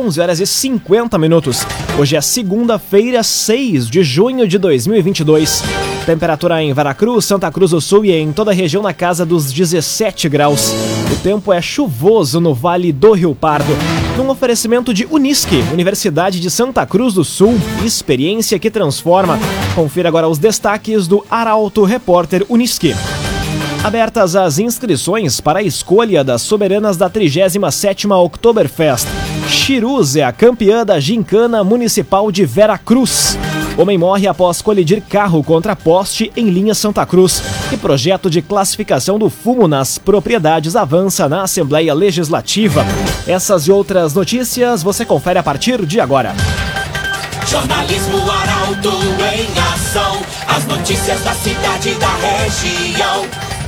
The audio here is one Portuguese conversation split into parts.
11 horas e 50 minutos. Hoje é segunda-feira, 6 de junho de 2022. Temperatura em Veracruz, Santa Cruz do Sul e em toda a região na casa dos 17 graus. O tempo é chuvoso no Vale do Rio Pardo. Num oferecimento de Unisque, Universidade de Santa Cruz do Sul, experiência que transforma. Confira agora os destaques do Arauto Repórter Unisque. Abertas as inscrições para a escolha das soberanas da 37ª Oktoberfest. Chiruz é a campeã da Gincana Municipal de Vera Cruz. Homem morre após colidir carro contra poste em linha Santa Cruz. E projeto de classificação do fumo nas propriedades avança na Assembleia Legislativa. Essas e outras notícias você confere a partir de agora. Jornalismo Arauto em ação. As notícias da cidade e da região.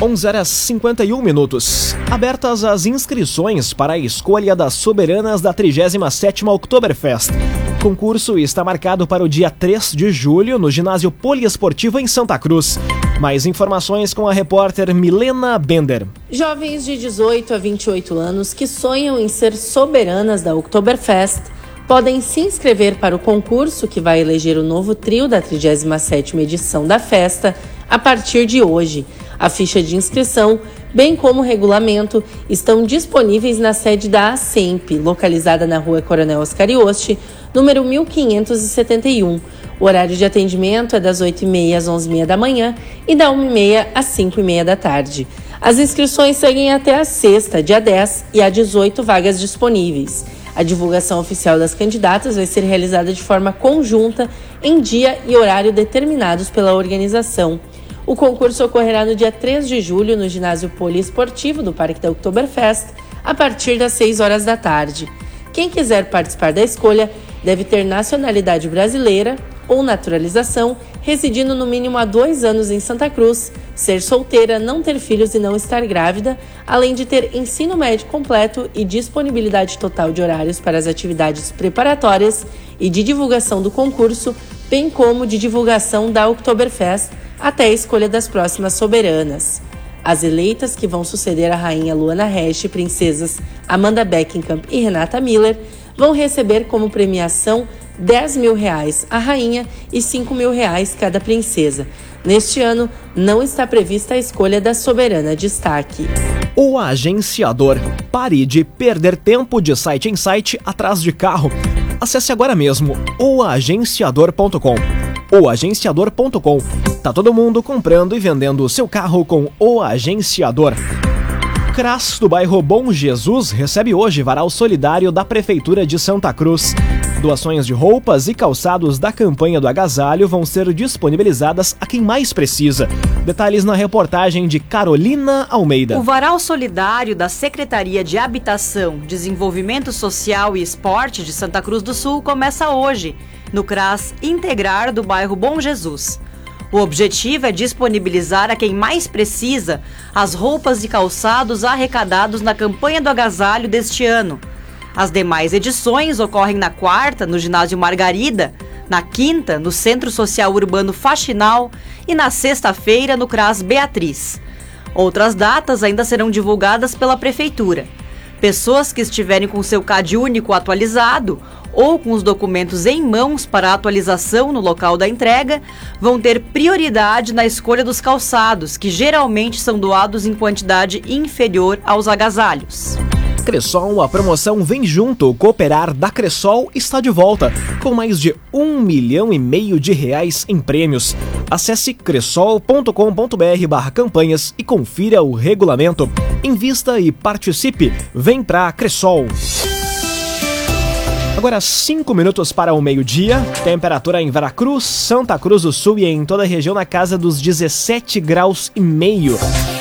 11 horas 51 minutos. Abertas as inscrições para a escolha das soberanas da 37ª Oktoberfest. O concurso está marcado para o dia 3 de julho no ginásio poliesportivo em Santa Cruz. Mais informações com a repórter Milena Bender. Jovens de 18 a 28 anos que sonham em ser soberanas da Oktoberfest podem se inscrever para o concurso que vai eleger o novo trio da 37ª edição da festa a partir de hoje. A ficha de inscrição, bem como o regulamento, estão disponíveis na sede da ASEMP, localizada na rua Coronel Oscar Ioste, número 1571. O horário de atendimento é das 8h30 às 11h30 da manhã e da 1h30 às 5h30 da tarde. As inscrições seguem até a sexta, dia 10, e há 18 vagas disponíveis. A divulgação oficial das candidatas vai ser realizada de forma conjunta em dia e horário determinados pela organização. O concurso ocorrerá no dia 3 de julho no ginásio poliesportivo do Parque da Oktoberfest, a partir das 6 horas da tarde. Quem quiser participar da escolha deve ter nacionalidade brasileira ou naturalização, residindo no mínimo há dois anos em Santa Cruz, ser solteira, não ter filhos e não estar grávida, além de ter ensino médio completo e disponibilidade total de horários para as atividades preparatórias e de divulgação do concurso, bem como de divulgação da Oktoberfest até a escolha das próximas soberanas. As eleitas que vão suceder a rainha Luana Resch, princesas Amanda Beckenkamp e Renata Miller, vão receber como premiação 10 mil reais a rainha e 5 mil reais cada princesa. Neste ano, não está prevista a escolha da soberana destaque. O agenciador. Pare de perder tempo de site em site atrás de carro. Acesse agora mesmo oagenciador.com. Oagenciador.com. Tá todo mundo comprando e vendendo o seu carro com o agenciador. CRAS do bairro Bom Jesus recebe hoje varal solidário da Prefeitura de Santa Cruz. Doações de roupas e calçados da campanha do agasalho vão ser disponibilizadas a quem mais precisa. Detalhes na reportagem de Carolina Almeida. O varal solidário da Secretaria de Habitação, Desenvolvimento Social e Esporte de Santa Cruz do Sul começa hoje, no CRAS Integrar do bairro Bom Jesus. O objetivo é disponibilizar a quem mais precisa as roupas e calçados arrecadados na campanha do agasalho deste ano. As demais edições ocorrem na quarta, no Ginásio Margarida, na quinta, no Centro Social Urbano Faxinal e na sexta-feira, no CRAS Beatriz. Outras datas ainda serão divulgadas pela Prefeitura. Pessoas que estiverem com seu CAD único atualizado ou com os documentos em mãos para atualização no local da entrega vão ter prioridade na escolha dos calçados, que geralmente são doados em quantidade inferior aos agasalhos. Cressol, a promoção Vem Junto, Cooperar da Cressol está de volta, com mais de um milhão e meio de reais em prêmios. Acesse cressol.com.br barra campanhas e confira o regulamento. Invista e participe. Vem pra Cressol. Agora 5 minutos para o meio-dia. Temperatura em Veracruz, Santa Cruz do Sul e em toda a região na casa dos 17 graus e meio.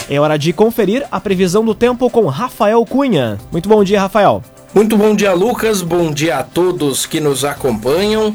É hora de conferir a previsão do tempo com Rafael Cunha. Muito bom dia, Rafael. Muito bom dia, Lucas. Bom dia a todos que nos acompanham.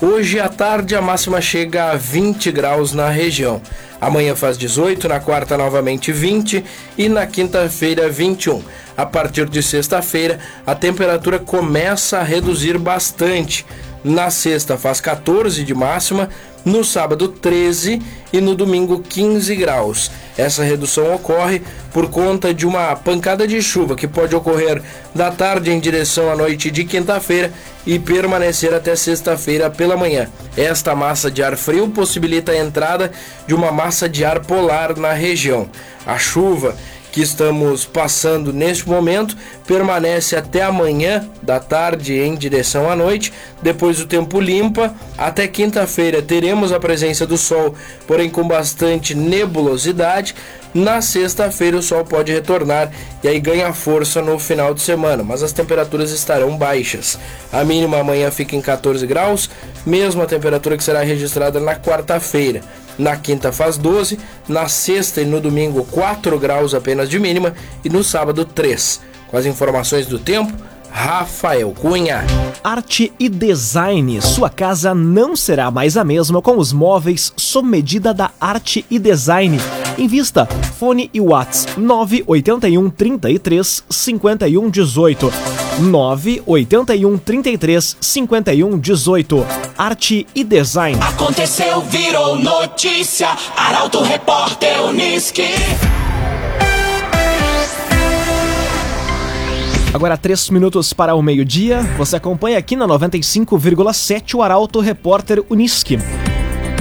Hoje à tarde a máxima chega a 20 graus na região. Amanhã faz 18, na quarta novamente 20 e na quinta-feira 21. A partir de sexta-feira a temperatura começa a reduzir bastante. Na sexta faz 14 de máxima, no sábado 13 e no domingo 15 graus. Essa redução ocorre por conta de uma pancada de chuva que pode ocorrer da tarde em direção à noite de quinta-feira e permanecer até sexta-feira pela manhã. Esta massa de ar frio possibilita a entrada de uma massa de ar polar na região. A chuva que estamos passando neste momento permanece até amanhã da tarde em direção à noite. Depois o tempo limpa. Até quinta-feira teremos a presença do sol, porém com bastante nebulosidade. Na sexta-feira o sol pode retornar e aí ganha força no final de semana, mas as temperaturas estarão baixas. A mínima amanhã fica em 14 graus, mesma temperatura que será registrada na quarta-feira. Na quinta faz 12, na sexta e no domingo 4 graus apenas de mínima e no sábado 3. Com as informações do tempo, Rafael Cunha. Arte e design. Sua casa não será mais a mesma com os móveis sob medida da Arte e Design. Invista. Fone e Whats 981 33 51 18. 981 33 51 18. Arte e Design. Aconteceu, virou notícia. Arauto Repórter Uniski. Agora, três minutos para o meio-dia. Você acompanha aqui na 95,7 o Arauto Repórter Uniski.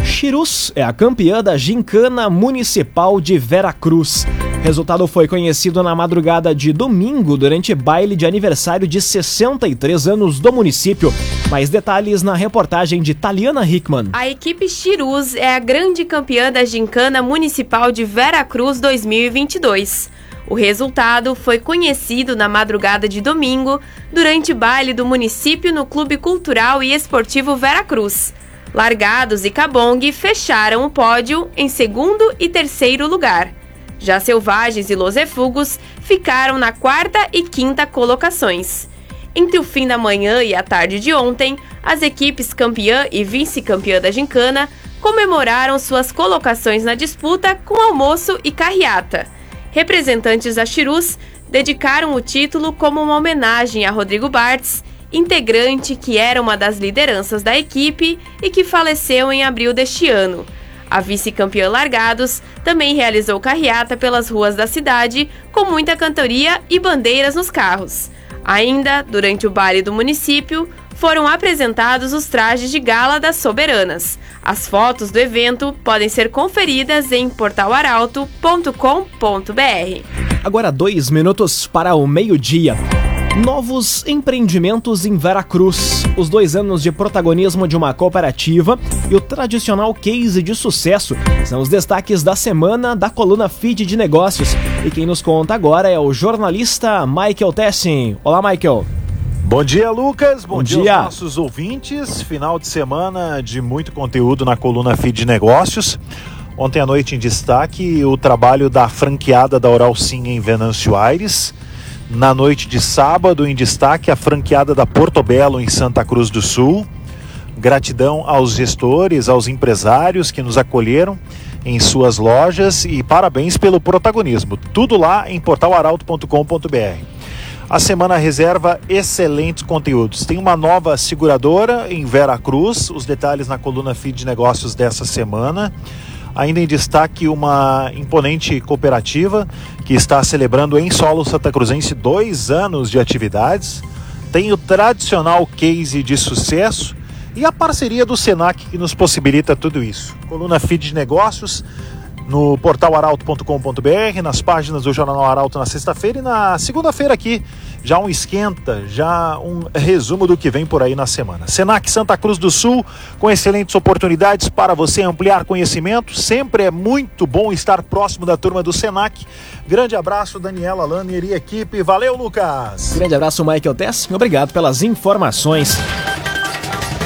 Chirus é a campeã da Gincana Municipal de Veracruz. Resultado foi conhecido na madrugada de domingo durante baile de aniversário de 63 anos do município. Mais detalhes na reportagem de Taliana Hickman. A equipe Chirus é a grande campeã da Gincana Municipal de Veracruz 2022. O resultado foi conhecido na madrugada de domingo, durante baile do município no Clube Cultural e Esportivo Veracruz. Largados e Cabong fecharam o pódio em segundo e terceiro lugar. Já Selvagens e Los Efugos ficaram na quarta e quinta colocações. Entre o fim da manhã e a tarde de ontem, as equipes campeã e vice-campeã da gincana comemoraram suas colocações na disputa com almoço e carreata. Representantes da Chirus dedicaram o título como uma homenagem a Rodrigo Bartz, integrante que era uma das lideranças da equipe e que faleceu em abril deste ano. A vice-campeã Largados também realizou carreata pelas ruas da cidade, com muita cantoria e bandeiras nos carros. Ainda, durante o baile do município, foram apresentados os trajes de gala das soberanas. As fotos do evento podem ser conferidas em portalaralto.com.br. Agora dois minutos para o meio-dia. Novos empreendimentos em Veracruz. Os dois anos de protagonismo de uma cooperativa e o tradicional case de sucesso são os destaques da semana da coluna Feed de Negócios. E quem nos conta agora é o jornalista Michael Tessin. Olá, Michael. Bom dia, Lucas. Bom, Bom dia, dia. aos nossos ouvintes. Final de semana de muito conteúdo na coluna Feed Negócios. Ontem à noite em destaque o trabalho da franqueada da Oral Sim em Venâncio Aires. Na noite de sábado em destaque a franqueada da Portobello em Santa Cruz do Sul. Gratidão aos gestores, aos empresários que nos acolheram em suas lojas e parabéns pelo protagonismo. Tudo lá em portalaralto.com.br. A semana reserva excelentes conteúdos. Tem uma nova seguradora em Vera Cruz, os detalhes na coluna Feed de Negócios dessa semana. Ainda em destaque, uma imponente cooperativa que está celebrando em solo Santa Cruzense dois anos de atividades. Tem o tradicional case de sucesso e a parceria do Senac que nos possibilita tudo isso. Coluna Feed de Negócios no portal arauto.com.br, nas páginas do Jornal Arauto na sexta-feira e na segunda-feira aqui, já um esquenta, já um resumo do que vem por aí na semana. Senac Santa Cruz do Sul, com excelentes oportunidades para você ampliar conhecimento. Sempre é muito bom estar próximo da turma do Senac. Grande abraço, Daniela Lanner e equipe. Valeu, Lucas! Grande abraço, Michael Tessin. Obrigado pelas informações.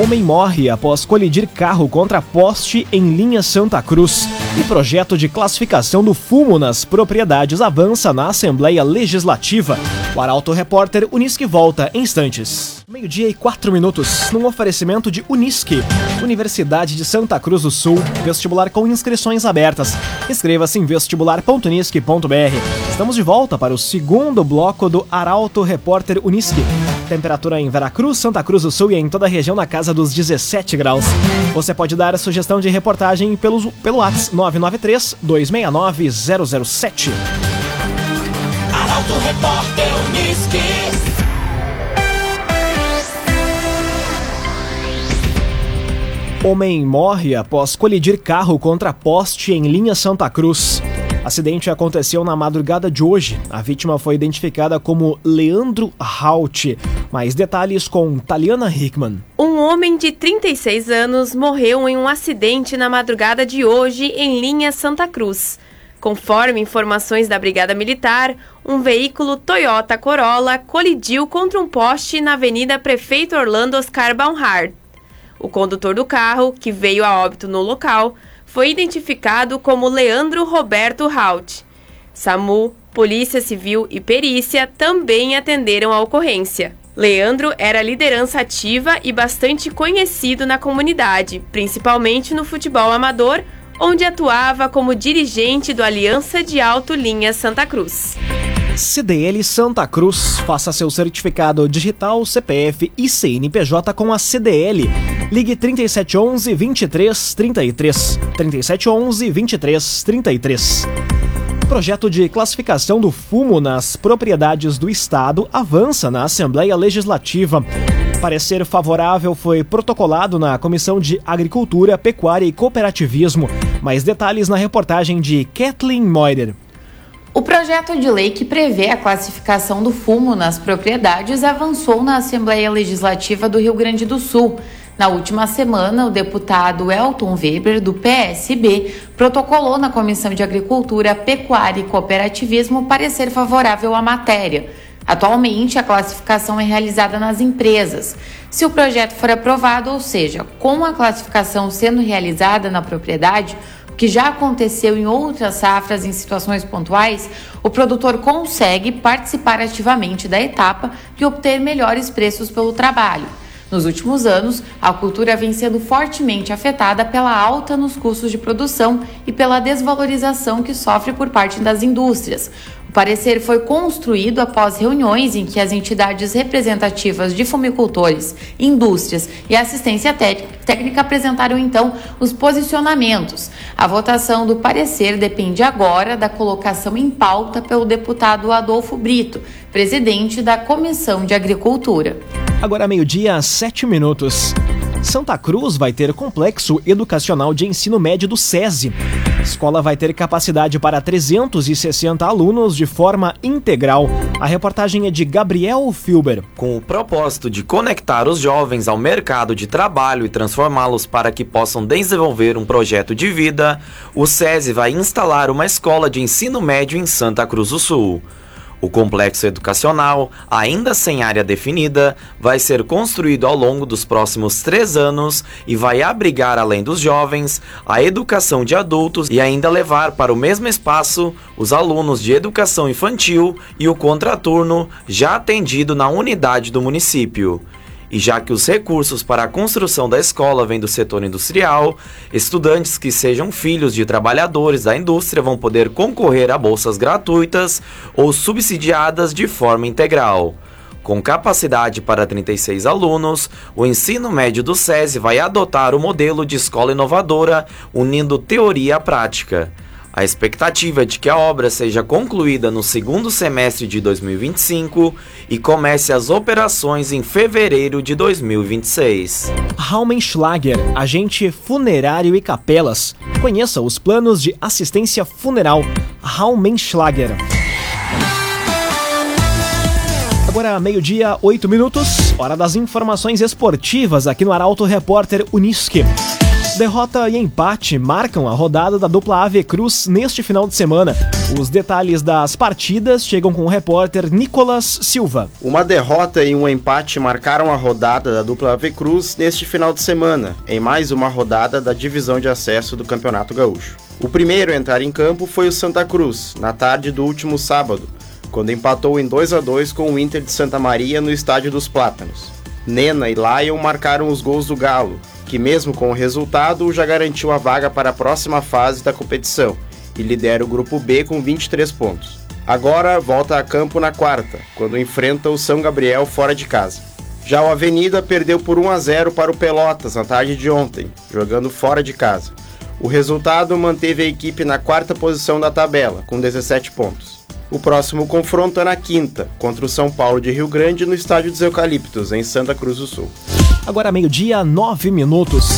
Homem morre após colidir carro contra poste em linha Santa Cruz. E projeto de classificação do fumo nas propriedades avança na Assembleia Legislativa. O Arauto Repórter Unisque volta em instantes. Meio-dia e quatro minutos, num oferecimento de Unisque, Universidade de Santa Cruz do Sul, vestibular com inscrições abertas. Inscreva-se em vestibular.unisque.br. Estamos de volta para o segundo bloco do Arauto Repórter Unisque. Temperatura em Veracruz, Santa Cruz do Sul e em toda a região na casa dos 17 graus. Você pode dar a sugestão de reportagem pelo, pelo WhatsApp 993 269 007. Arauto Repórter Unisque. Homem morre após colidir carro contra poste em linha Santa Cruz. Acidente aconteceu na madrugada de hoje. A vítima foi identificada como Leandro Halt. Mais detalhes com Taliana Hickman. Um homem de 36 anos morreu em um acidente na madrugada de hoje em linha Santa Cruz. Conforme informações da Brigada Militar, um veículo Toyota Corolla colidiu contra um poste na Avenida Prefeito Orlando Oscar Baumhard. O condutor do carro, que veio a óbito no local, foi identificado como Leandro Roberto Halt. SAMU, Polícia Civil e Perícia também atenderam a ocorrência. Leandro era liderança ativa e bastante conhecido na comunidade, principalmente no futebol amador, onde atuava como dirigente do Aliança de Alto Linha Santa Cruz. CDL Santa Cruz. Faça seu certificado digital, CPF e CNPJ com a CDL. Ligue 3711 2333. 3711 2333. Projeto de classificação do fumo nas propriedades do Estado avança na Assembleia Legislativa. Parecer favorável foi protocolado na Comissão de Agricultura, Pecuária e Cooperativismo. Mais detalhes na reportagem de Kathleen Moider. O projeto de lei que prevê a classificação do fumo nas propriedades avançou na Assembleia Legislativa do Rio Grande do Sul. Na última semana, o deputado Elton Weber, do PSB, protocolou na Comissão de Agricultura, Pecuária e Cooperativismo parecer favorável à matéria. Atualmente, a classificação é realizada nas empresas. Se o projeto for aprovado, ou seja, com a classificação sendo realizada na propriedade, que já aconteceu em outras safras em situações pontuais, o produtor consegue participar ativamente da etapa e obter melhores preços pelo trabalho. Nos últimos anos, a cultura vem sendo fortemente afetada pela alta nos custos de produção e pela desvalorização que sofre por parte das indústrias. O parecer foi construído após reuniões em que as entidades representativas de fumicultores, indústrias e assistência técnica apresentaram então os posicionamentos. A votação do parecer depende agora da colocação em pauta pelo deputado Adolfo Brito, presidente da Comissão de Agricultura. Agora meio-dia, sete minutos. Santa Cruz vai ter complexo educacional de ensino médio do SESI. A escola vai ter capacidade para 360 alunos de forma integral. A reportagem é de Gabriel Filber. Com o propósito de conectar os jovens ao mercado de trabalho e transformá-los para que possam desenvolver um projeto de vida, o SESI vai instalar uma escola de ensino médio em Santa Cruz do Sul. O complexo educacional, ainda sem área definida, vai ser construído ao longo dos próximos três anos e vai abrigar, além dos jovens, a educação de adultos e ainda levar para o mesmo espaço os alunos de educação infantil e o contraturno já atendido na unidade do município. E já que os recursos para a construção da escola vêm do setor industrial, estudantes que sejam filhos de trabalhadores da indústria vão poder concorrer a bolsas gratuitas ou subsidiadas de forma integral. Com capacidade para 36 alunos, o ensino médio do SESI vai adotar o modelo de escola inovadora, unindo teoria à prática. A expectativa é de que a obra seja concluída no segundo semestre de 2025 e comece as operações em fevereiro de 2026. Raumenschlager, agente funerário e capelas. Conheça os planos de assistência funeral Raumenschlager. Agora, meio-dia, oito minutos, hora das informações esportivas aqui no Arauto Repórter Unisque. Derrota e empate marcam a rodada da dupla Ave Cruz neste final de semana. Os detalhes das partidas chegam com o repórter Nicolas Silva. Uma derrota e um empate marcaram a rodada da dupla Ave Cruz neste final de semana, em mais uma rodada da divisão de acesso do Campeonato Gaúcho. O primeiro a entrar em campo foi o Santa Cruz, na tarde do último sábado, quando empatou em 2 a 2 com o Inter de Santa Maria no Estádio dos Plátanos. Nena e Lion marcaram os gols do Galo, que mesmo com o resultado já garantiu a vaga para a próxima fase da competição e lidera o grupo B com 23 pontos. Agora volta a campo na quarta, quando enfrenta o São Gabriel fora de casa. Já o Avenida perdeu por 1 a 0 para o Pelotas na tarde de ontem, jogando fora de casa. O resultado manteve a equipe na quarta posição da tabela, com 17 pontos. O próximo confronto é na quinta, contra o São Paulo de Rio Grande no Estádio dos Eucaliptos, em Santa Cruz do Sul. Agora meio-dia, nove minutos.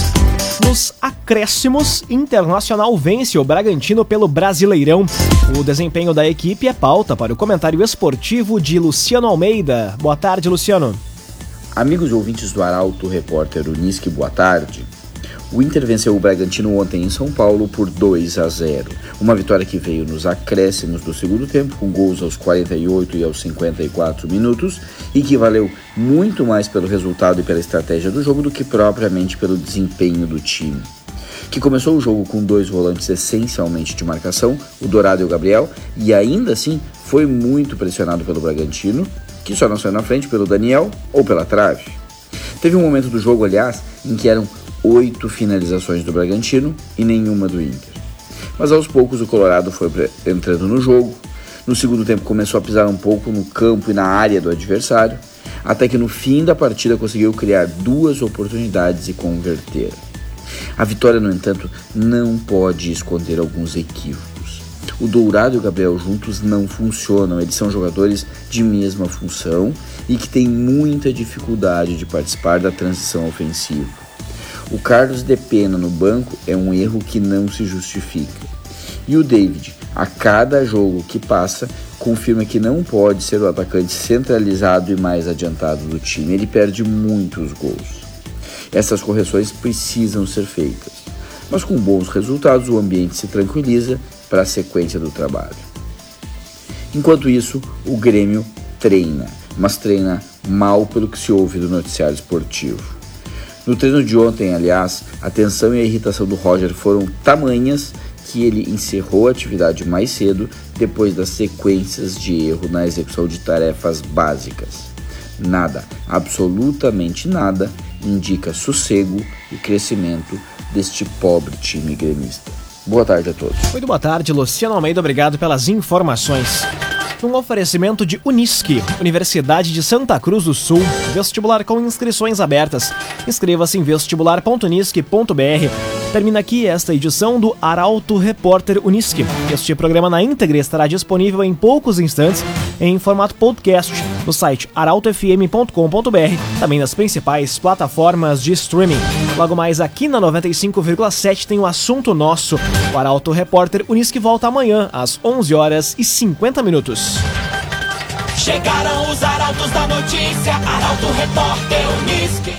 Nos acréscimos, Internacional vence o Bragantino pelo Brasileirão. O desempenho da equipe é pauta para o comentário esportivo de Luciano Almeida. Boa tarde, Luciano. Amigos ouvintes do Arauto, repórter Unisque, boa tarde. O Inter venceu o Bragantino ontem em São Paulo por 2 a 0. Uma vitória que veio nos acréscimos do segundo tempo, com gols aos 48 e aos 54 minutos, e que valeu muito mais pelo resultado e pela estratégia do jogo do que propriamente pelo desempenho do time. Que começou o jogo com dois volantes essencialmente de marcação, o Dourado e o Gabriel, e ainda assim foi muito pressionado pelo Bragantino, que só não saiu na frente pelo Daniel ou pela trave. Teve um momento do jogo, aliás, em que eram oito finalizações do Bragantino e nenhuma do Inter. Mas aos poucos o Colorado foi entrando no jogo. No segundo tempo começou a pisar um pouco no campo e na área do adversário, até que no fim da partida conseguiu criar duas oportunidades e converter. A vitória, no entanto, não pode esconder alguns equívocos. O Dourado e o Gabriel juntos não funcionam, eles são jogadores de mesma função e que têm muita dificuldade de participar da transição ofensiva. O Carlos de Pena no banco é um erro que não se justifica. E o David, a cada jogo que passa, confirma que não pode ser o atacante centralizado e mais adiantado do time. Ele perde muitos gols. Essas correções precisam ser feitas. Mas com bons resultados, o ambiente se tranquiliza para a sequência do trabalho. Enquanto isso, o Grêmio treina, mas treina mal pelo que se ouve do noticiário esportivo. No treino de ontem, aliás, a tensão e a irritação do Roger foram tamanhas que ele encerrou a atividade mais cedo depois das sequências de erro na execução de tarefas básicas. Nada, absolutamente nada, indica sossego e crescimento deste pobre time gremista. Boa tarde a todos. Muito boa tarde, Luciano Almeida. Obrigado pelas informações. Um oferecimento de Unisque, Universidade de Santa Cruz do Sul, vestibular com inscrições abertas. Inscreva-se em vestibular.unisque.br. Termina aqui esta edição do Arauto Repórter Unisque. Este programa na íntegra estará disponível em poucos instantes em formato podcast no site arautofm.com.br, também nas principais plataformas de streaming. Logo mais aqui na 95,7 tem o um assunto nosso. O Arauto Repórter Unisque volta amanhã às 11 horas e 50 minutos. Chegaram os arautos da notícia, Arauto Repórter Unisque.